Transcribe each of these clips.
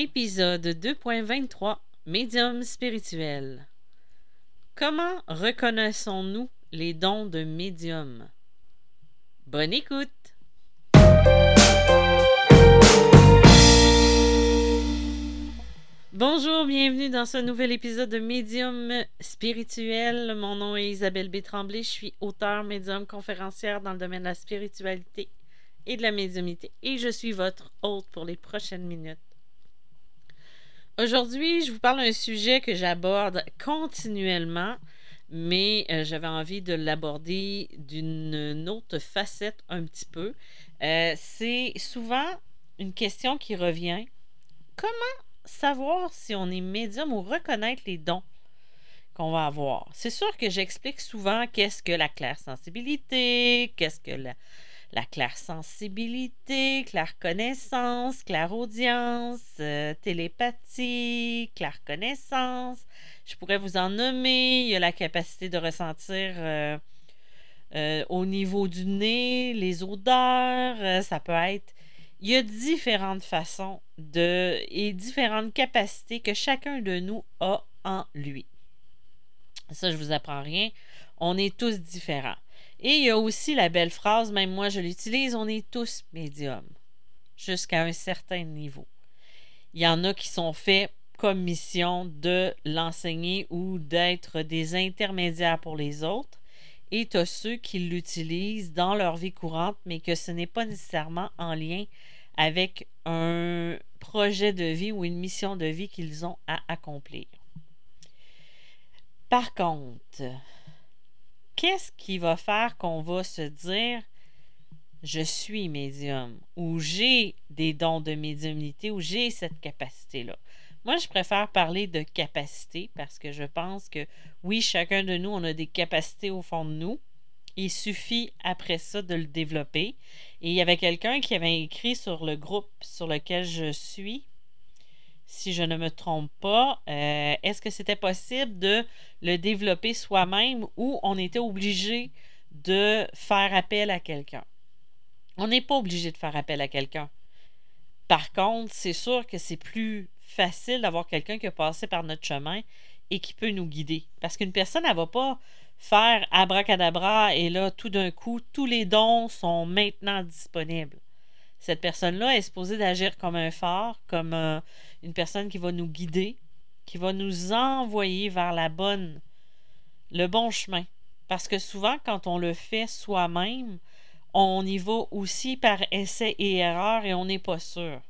Épisode 2.23 Médium spirituel. Comment reconnaissons-nous les dons de médium? Bonne écoute! Bonjour, bienvenue dans ce nouvel épisode de Médium spirituel. Mon nom est Isabelle B. Je suis auteur, médium, conférencière dans le domaine de la spiritualité et de la médiumité. Et je suis votre hôte pour les prochaines minutes. Aujourd'hui, je vous parle d'un sujet que j'aborde continuellement, mais euh, j'avais envie de l'aborder d'une autre facette un petit peu. Euh, c'est souvent une question qui revient. Comment savoir si on est médium ou reconnaître les dons qu'on va avoir? C'est sûr que j'explique souvent qu'est-ce que la claire sensibilité, qu'est-ce que la, la clair-sensibilité, clair-connaissance, clair-audience, euh, télépathie, clair-connaissance. Je pourrais vous en nommer. Il y a la capacité de ressentir euh, euh, au niveau du nez, les odeurs. ça peut être. Il y a différentes façons de et différentes capacités que chacun de nous a en lui. Ça, je vous apprends rien. On est tous différents. Et il y a aussi la belle phrase, même moi je l'utilise, on est tous médiums, jusqu'à un certain niveau. Il y en a qui sont faits comme mission de l'enseigner ou d'être des intermédiaires pour les autres. Et tu as ceux qui l'utilisent dans leur vie courante, mais que ce n'est pas nécessairement en lien avec un projet de vie ou une mission de vie qu'ils ont à accomplir. Par contre, qu'est-ce qui va faire qu'on va se dire je suis médium ou j'ai des dons de médiumnité ou j'ai cette capacité-là? Moi, je préfère parler de capacité parce que je pense que oui, chacun de nous, on a des capacités au fond de nous. Il suffit après ça de le développer. Et il y avait quelqu'un qui avait écrit sur le groupe sur lequel je suis, si je ne me trompe pas, euh, est-ce que c'était possible de le développer soi-même ou on était obligé de faire appel à quelqu'un? On n'est pas obligé de faire appel à quelqu'un. Par contre, c'est sûr que c'est plus facile d'avoir quelqu'un qui a passé par notre chemin et qui peut nous guider. Parce qu'une personne, elle ne va pas faire abracadabra et là, tout d'un coup, tous les dons sont maintenant disponibles. Cette personne-là est supposée d'agir comme un phare, comme une personne qui va nous guider, qui va nous envoyer vers la bonne, le bon chemin. Parce que souvent, quand on le fait soi-même, on y va aussi par essai et erreur et on n'est pas sûr.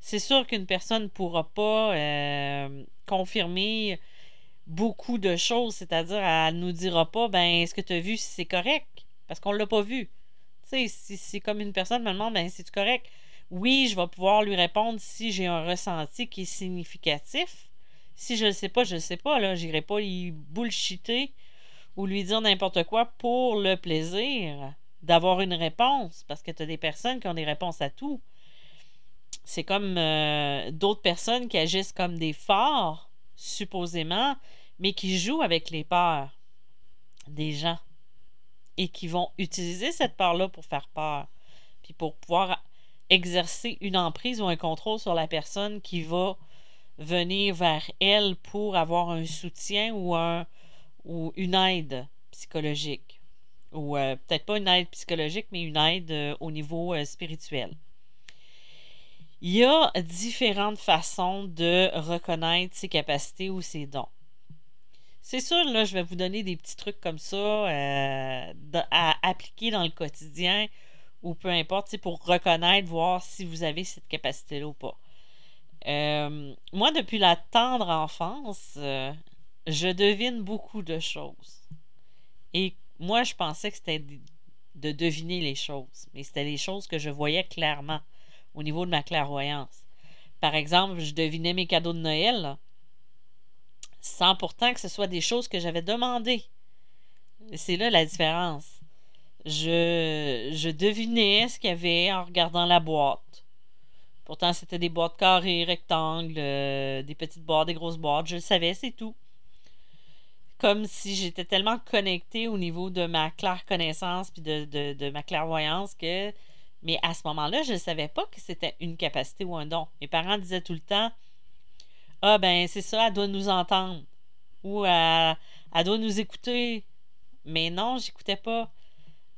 C'est sûr qu'une personne ne pourra pas euh, confirmer beaucoup de choses, c'est-à-dire elle ne nous dira pas ben est-ce que tu as vu si c'est correct? Parce qu'on ne l'a pas vu si c'est comme une personne me demande, ben, c'est correct? Oui, je vais pouvoir lui répondre si j'ai un ressenti qui est significatif. Si je ne le sais pas, je ne le sais pas. Là, n'irai pas lui bullshiter ou lui dire n'importe quoi pour le plaisir d'avoir une réponse. Parce que tu as des personnes qui ont des réponses à tout. C'est comme euh, d'autres personnes qui agissent comme des forts, supposément, mais qui jouent avec les peurs des gens et qui vont utiliser cette part-là pour faire peur, puis pour pouvoir exercer une emprise ou un contrôle sur la personne qui va venir vers elle pour avoir un soutien ou, un, ou une aide psychologique. Ou euh, peut-être pas une aide psychologique, mais une aide euh, au niveau euh, spirituel. Il y a différentes façons de reconnaître ses capacités ou ses dons. C'est sûr, là, je vais vous donner des petits trucs comme ça euh, à appliquer dans le quotidien ou peu importe, pour reconnaître, voir si vous avez cette capacité-là ou pas. Euh, moi, depuis la tendre enfance, euh, je devine beaucoup de choses. Et moi, je pensais que c'était de deviner les choses, mais c'était les choses que je voyais clairement au niveau de ma clairvoyance. Par exemple, je devinais mes cadeaux de Noël. Sans pourtant que ce soit des choses que j'avais demandées. C'est là la différence. Je, je devinais ce qu'il y avait en regardant la boîte. Pourtant, c'était des boîtes carrées, rectangles, euh, des petites boîtes, des grosses boîtes. Je le savais, c'est tout. Comme si j'étais tellement connectée au niveau de ma claire connaissance puis de, de, de ma clairvoyance que Mais à ce moment-là, je ne savais pas que c'était une capacité ou un don. Mes parents disaient tout le temps Ah, ben, c'est ça, elle doit nous entendre. Ou elle, elle doit nous écouter. Mais non, j'écoutais pas.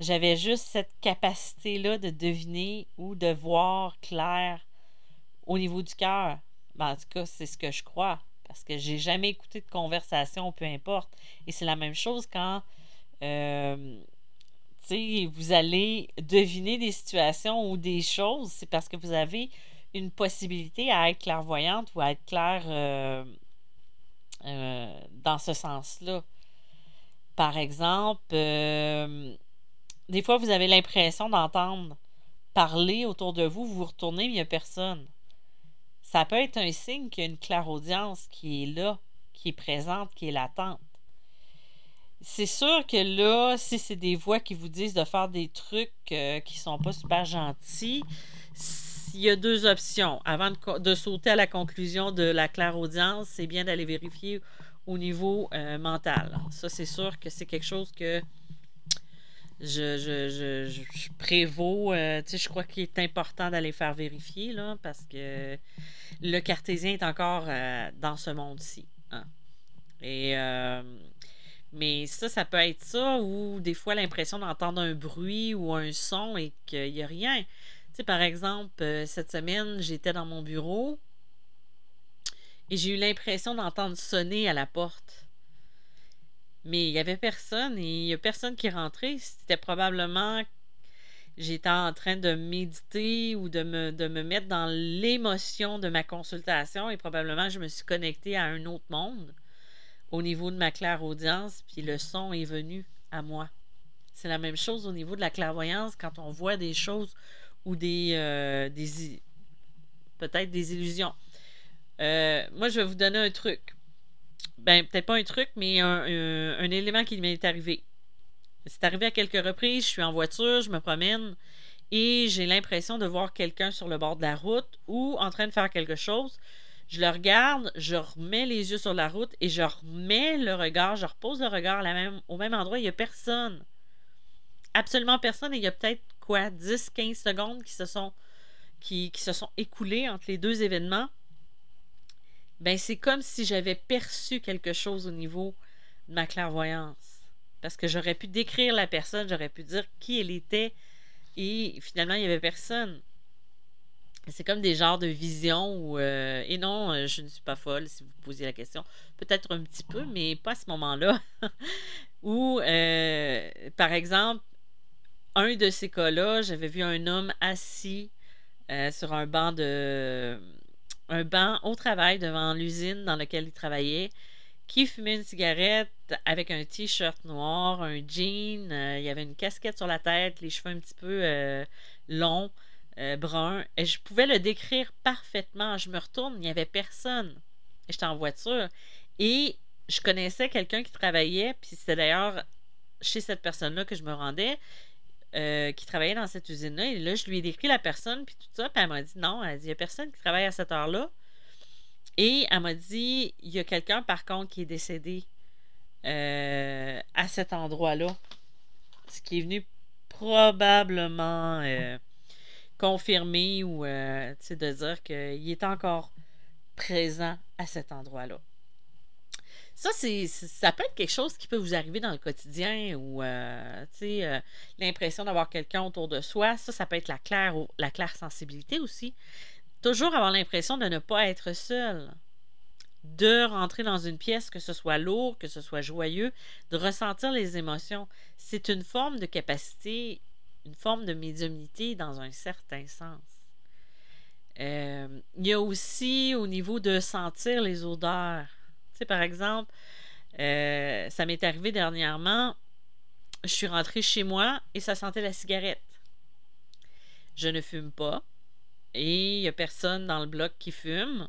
J'avais juste cette capacité-là de deviner ou de voir clair au niveau du cœur. Ben, en tout cas, c'est ce que je crois. Parce que j'ai jamais écouté de conversation, peu importe. Et c'est la même chose quand euh, vous allez deviner des situations ou des choses, c'est parce que vous avez une possibilité à être clairvoyante ou à être clair euh, euh, dans ce sens-là. Par exemple, euh, des fois, vous avez l'impression d'entendre parler autour de vous, vous vous retournez, mais il n'y a personne. Ça peut être un signe qu'il y a une clairaudience qui est là, qui est présente, qui est latente. C'est sûr que là, si c'est des voix qui vous disent de faire des trucs qui sont pas super gentils, il y a deux options. Avant de, sauter à la conclusion de la clairaudience, c'est bien d'aller vérifier au niveau euh, mental. Ça, c'est sûr que c'est quelque chose que je, je, je. Euh, je crois qu'il est important d'aller faire vérifier là, parce que le cartésien est encore dans ce monde-ci. Hein. Et mais ça, ça peut être ça, ou des fois l'impression d'entendre un bruit ou un son et qu'il n'y a rien. Par exemple, euh, cette semaine, j'étais dans mon bureau et j'ai eu l'impression d'entendre sonner à la porte. Mais il n'y avait personne et il n'y a personne qui rentrait. C'était probablement j'étais en train de méditer ou de me, de me mettre dans l'émotion de ma consultation et probablement je me suis connectée à un autre monde au niveau de ma claire-audience, puis le son est venu à moi. C'est la même chose au niveau de la clairvoyance quand on voit des choses ou des, euh, des peut-être des illusions. Euh, moi, je vais vous donner un truc. Ben, peut-être pas un truc, mais un, élément qui m'est arrivé. C'est arrivé à quelques reprises. Je suis en voiture, je me promène et j'ai l'impression de voir quelqu'un sur le bord de la route ou en train de faire quelque chose. Je le regarde, je remets les yeux sur la route et je remets le regard, je repose le regard au même endroit. Il n'y a personne. Absolument personne. Et il y a peut-être quoi, 10-15 secondes qui se sont qui, se sont écoulées entre les deux événements. Ben, c'est comme si j'avais perçu quelque chose au niveau de ma clairvoyance. Parce que j'aurais pu décrire la personne, j'aurais pu dire qui elle était, et finalement, il n'y avait personne. C'est comme des genres de visions où, euh, et non, euh, je ne suis pas folle si vous posiez la question. Peut-être un petit peu, mais pas à ce moment-là. Ou, euh, par exemple, un de ces cas-là, j'avais vu un homme assis sur un banc de. un banc au travail devant l'usine dans laquelle il travaillait, qui fumait une cigarette avec un t-shirt noir, un jean, il y avait une casquette sur la tête, les cheveux un petit peu longs. Euh, brun. Et je pouvais le décrire parfaitement. Je me retourne, il n'y avait personne. J'étais en voiture. Et je connaissais quelqu'un qui travaillait, puis c'était d'ailleurs chez cette personne-là que je me rendais, euh, qui travaillait dans cette usine-là. Et là, je lui ai décrit la personne, puis tout ça. Puis elle m'a dit non, elle dit il n'y a personne qui travaille à cette heure-là. Et elle m'a dit il y a quelqu'un, par contre, qui est décédé euh, à cet endroit-là. Ce qui est venu probablement confirmer ou euh, de dire qu'il est encore présent à cet endroit-là. Ça, ça peut être quelque chose qui peut vous arriver dans le quotidien ou euh, euh, l'impression d'avoir quelqu'un autour de soi. Ça, ça peut être la claire, la claire sensibilité aussi. Toujours avoir l'impression de ne pas être seul. De rentrer dans une pièce, que ce soit lourd, que ce soit joyeux, de ressentir les émotions. C'est une forme de capacité une forme de médiumnité dans un certain sens. Euh, il y a aussi au niveau de sentir les odeurs. Par exemple, euh, ça m'est arrivé dernièrement, je suis rentrée chez moi et ça sentait la cigarette. Je ne fume pas et il n'y a personne dans le bloc qui fume.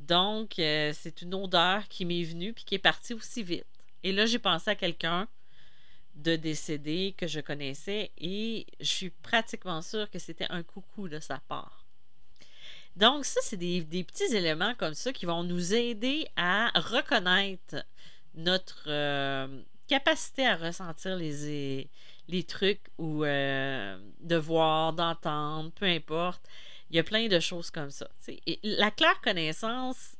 Donc, euh, c'est une odeur qui m'est venue puis qui est partie aussi vite. Et là, j'ai pensé à quelqu'un de décédé que je connaissais et je suis pratiquement sûre que c'était un coucou de sa part. Donc, ça, c'est des, petits éléments comme ça qui vont nous aider à reconnaître notre euh, capacité à ressentir les, les trucs ou de voir, d'entendre, peu importe. Il y a plein de choses comme ça. Et la claire connaissance,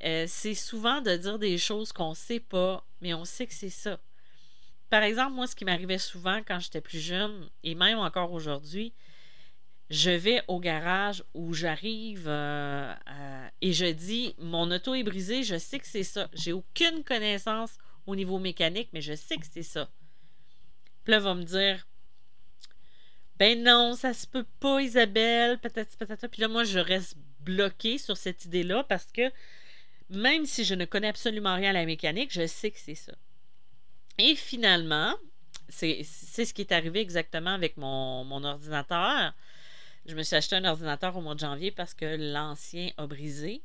c'est souvent de dire des choses qu'on ne sait pas, mais on sait que c'est ça. Par exemple, moi, ce qui m'arrivait souvent quand j'étais plus jeune, et même encore aujourd'hui, je vais au garage où j'arrive euh, et je dis mon auto est brisée, je sais que c'est ça. J'ai aucune connaissance au niveau mécanique, mais je sais que c'est ça. Puis là, va me dire Ben non, ça se peut pas, Isabelle, peut-être, peut-être. Puis là, moi, je reste bloquée sur cette idée-là parce que même si je ne connais absolument rien à la mécanique, je sais que c'est ça. Et finalement, c'est ce qui est arrivé exactement avec mon, mon ordinateur. Je me suis acheté un ordinateur au mois de janvier parce que l'ancien a brisé.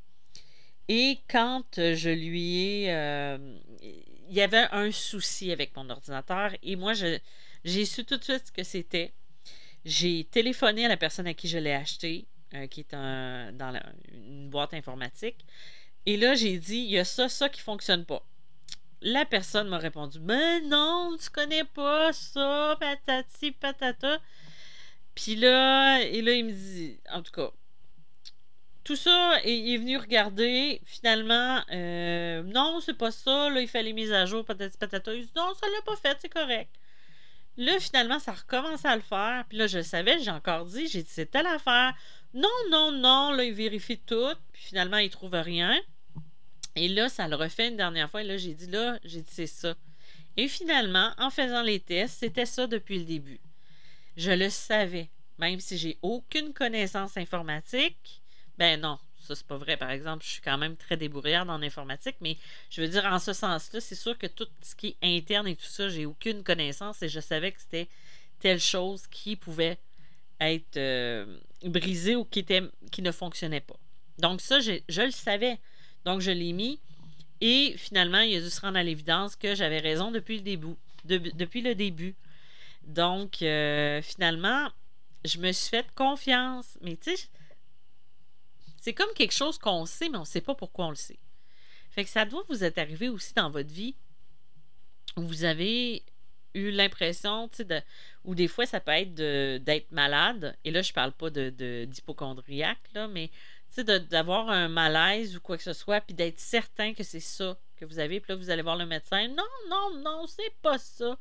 Et quand je lui ai... Euh, il y avait un souci avec mon ordinateur et moi, j'ai su tout de suite ce que c'était. J'ai téléphoné à la personne à qui je l'ai acheté, euh, qui est dans une boîte informatique. Et là, j'ai dit, il y a ça, ça qui ne fonctionne pas. La personne m'a répondu, mais non, tu connais pas ça, patati, patata. Puis là, et là, il me dit, en tout cas, tout ça, il est venu regarder. Finalement, euh, non, c'est pas ça. Là, il fait les mises à jour, peut-être dit, non, ça l'a pas fait, c'est correct. Là, finalement, ça recommence à le faire. Puis là, je le savais, j'ai encore dit, j'ai dit, c'est telle affaire. Non, non, non. Là, il vérifie tout. Puis finalement, il trouve rien. Et là, ça le refait une dernière fois. Et là, j'ai dit, là, j'ai dit, c'est ça. Et finalement, en faisant les tests, c'était ça depuis le début. Je le savais. Même si j'ai aucune connaissance informatique, ben non, ça c'est pas vrai. Par exemple, je suis quand même très débrouillarde en informatique, mais je veux dire, en ce sens-là, c'est sûr que tout ce qui est interne et tout ça, j'ai aucune connaissance et je savais que c'était telle chose qui pouvait être euh, brisée ou qui, ne fonctionnait pas. Donc ça, je, je le savais. Donc je l'ai mis et finalement, il a dû se rendre à l'évidence que j'avais raison depuis le début. depuis le début. Donc, euh, finalement, je me suis fait confiance. Mais tu sais, c'est comme quelque chose qu'on sait, mais on ne sait pas pourquoi on le sait. Fait que ça doit vous être arrivé aussi dans votre vie où vous avez eu l'impression, tu sais, ou des fois ça peut être d'être malade, et là je parle pas de, d'hypochondriaque, mais tu sais, d'avoir un malaise ou quoi que ce soit, puis d'être certain que c'est ça que vous avez, puis là vous allez voir le médecin, non, non, non, c'est pas ça.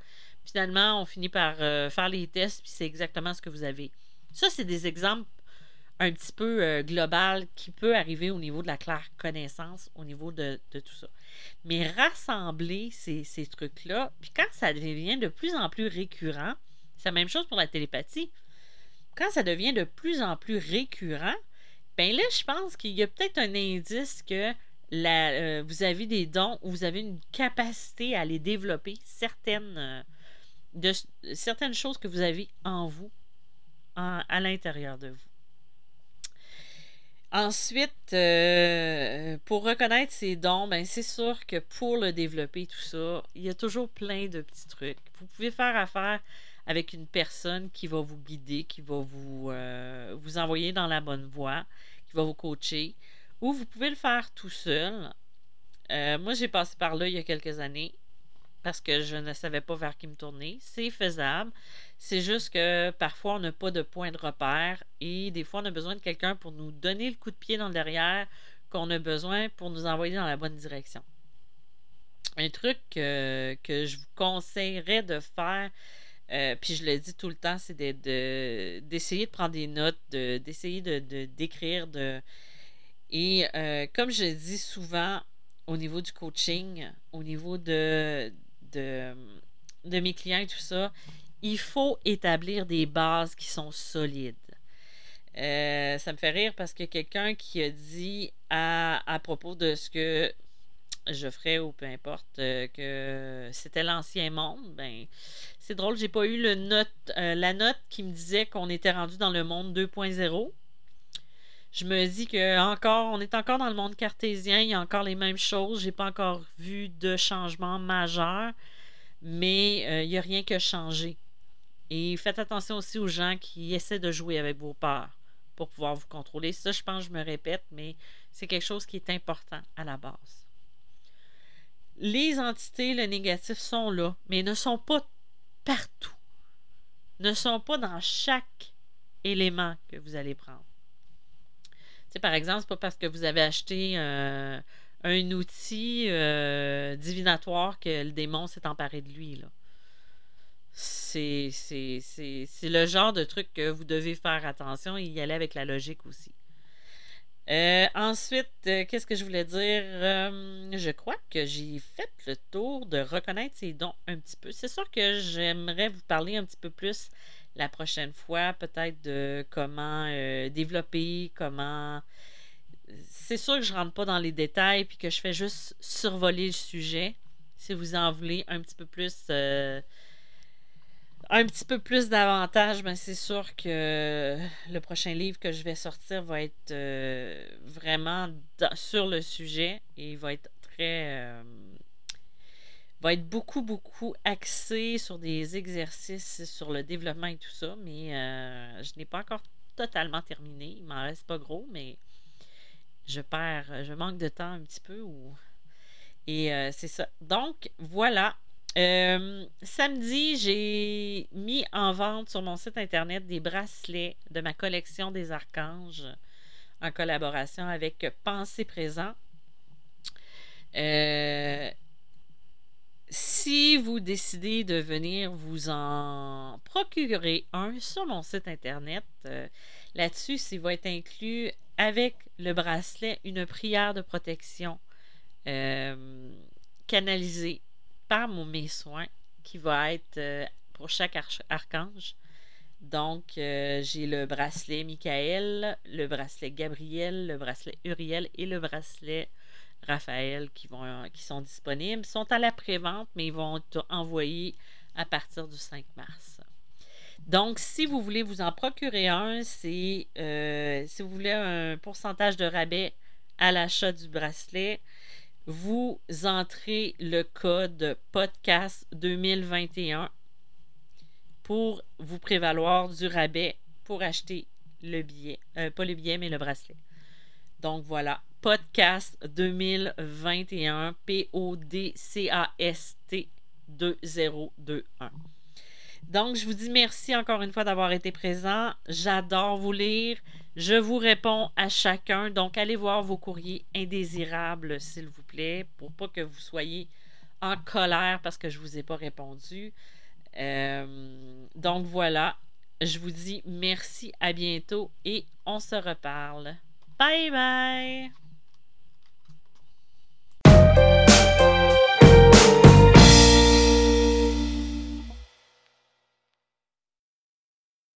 Finalement, on finit par euh, faire les tests, puis c'est exactement ce que vous avez. Ça, c'est des exemples un petit peu euh, global qui peut arriver au niveau de la claire connaissance, au niveau de, tout ça. Mais rassembler ces, trucs-là, puis quand ça devient de plus en plus récurrent, c'est la même chose pour la télépathie. Quand ça devient de plus en plus récurrent, ben là, je pense qu'il y a peut-être un indice que la, euh, vous avez des dons ou vous avez une capacité à les développer, certaines de certaines choses que vous avez en vous, à l'intérieur de vous. Ensuite, euh, pour reconnaître ces dons, ben c'est sûr que pour le développer, tout ça, il y a toujours plein de petits trucs. Vous pouvez faire affaire avec une personne qui va vous guider, qui va vous, euh, envoyer dans la bonne voie, qui va vous coacher, ou vous pouvez le faire tout seul. Euh, moi, j'ai passé par là il y a quelques années parce que je ne savais pas vers qui me tourner. C'est faisable. C'est juste que parfois, on n'a pas de point de repère et des fois, on a besoin de quelqu'un pour nous donner le coup de pied dans le derrière qu'on a besoin pour nous envoyer dans la bonne direction. Un truc que, je vous conseillerais de faire, euh, puis je le dis tout le temps, c'est d'essayer de, prendre des notes, d'essayer de, d'écrire. De, et euh, comme je dis souvent au niveau du coaching, au niveau de, de, mes clients et tout ça, il faut établir des bases qui sont solides. Euh, ça me fait rire parce que quelqu'un qui a dit à, propos de ce que je ferais ou peu importe euh, que c'était l'ancien monde, ben c'est drôle, j'ai pas eu euh, la note qui me disait qu'on était rendu dans le monde 2.0. Je me dis que encore, on est encore dans le monde cartésien, il y a encore les mêmes choses. J'ai pas encore vu de changement majeur, mais euh, il n'y a rien que changé. Et faites attention aussi aux gens qui essaient de jouer avec vos peurs pour pouvoir vous contrôler. Ça, je pense, je me répète, mais c'est quelque chose qui est important à la base. Les entités, le négatif sont là, mais ne sont pas partout. ne sont pas dans chaque élément que vous allez prendre. Sais, par exemple, c'est pas parce que vous avez acheté un outil euh, divinatoire que le démon s'est emparé de lui. Là. C'est, le genre de truc que vous devez faire attention et y aller avec la logique aussi. Euh, ensuite, euh, qu'est-ce que je voulais dire? je crois que j'ai fait le tour de reconnaître ses dons un petit peu. C'est sûr que j'aimerais vous parler un petit peu plus la prochaine fois, peut-être de comment euh, développer, comment. C'est sûr que je rentre pas dans les détails puis que je fais juste survoler le sujet. Si vous en voulez un petit peu plus. Euh, un petit peu plus d'avantages, ben c'est sûr que le prochain livre que je vais sortir va être euh, vraiment sur le sujet et va être très va être beaucoup, beaucoup axé sur des exercices, sur le développement et tout ça, mais euh, je n'ai pas encore totalement terminé. Il m'en reste pas gros, mais je perds, je manque de temps un petit peu. Ou... Et euh, c'est ça. Donc, voilà. Euh, samedi, j'ai mis en vente sur mon site internet des bracelets de ma collection des archanges en collaboration avec Pensée Présent. Euh, si vous décidez de venir vous en procurer un sur mon site internet, euh, là-dessus, il va être inclus avec le bracelet une prière de protection euh, canalisée par mon, mes soins qui va être euh, pour chaque archange. Donc, j'ai le bracelet Michael, le bracelet Gabriel, le bracelet Uriel et le bracelet Raphaël qui, sont disponibles. Ils sont à la prévente, mais ils vont être envoyés à partir du 5 mars. Donc, si vous voulez vous en procurer un, c'est euh, si vous voulez un pourcentage de rabais à l'achat du bracelet, vous entrez le code podcast 2021 pour vous prévaloir du rabais pour acheter le billet, euh, pas le billet, mais le bracelet. Donc voilà, podcast 2021, P-O-D-C-A-S-T 2021. Donc, je vous dis merci encore une fois d'avoir été présent. J'adore vous lire. Je vous réponds à chacun. Donc, allez voir vos courriers indésirables, s'il vous plaît, pour pas que vous soyez en colère parce que je ne vous ai pas répondu. Euh, donc, voilà. Je vous dis merci, à bientôt et on se reparle. Bye bye!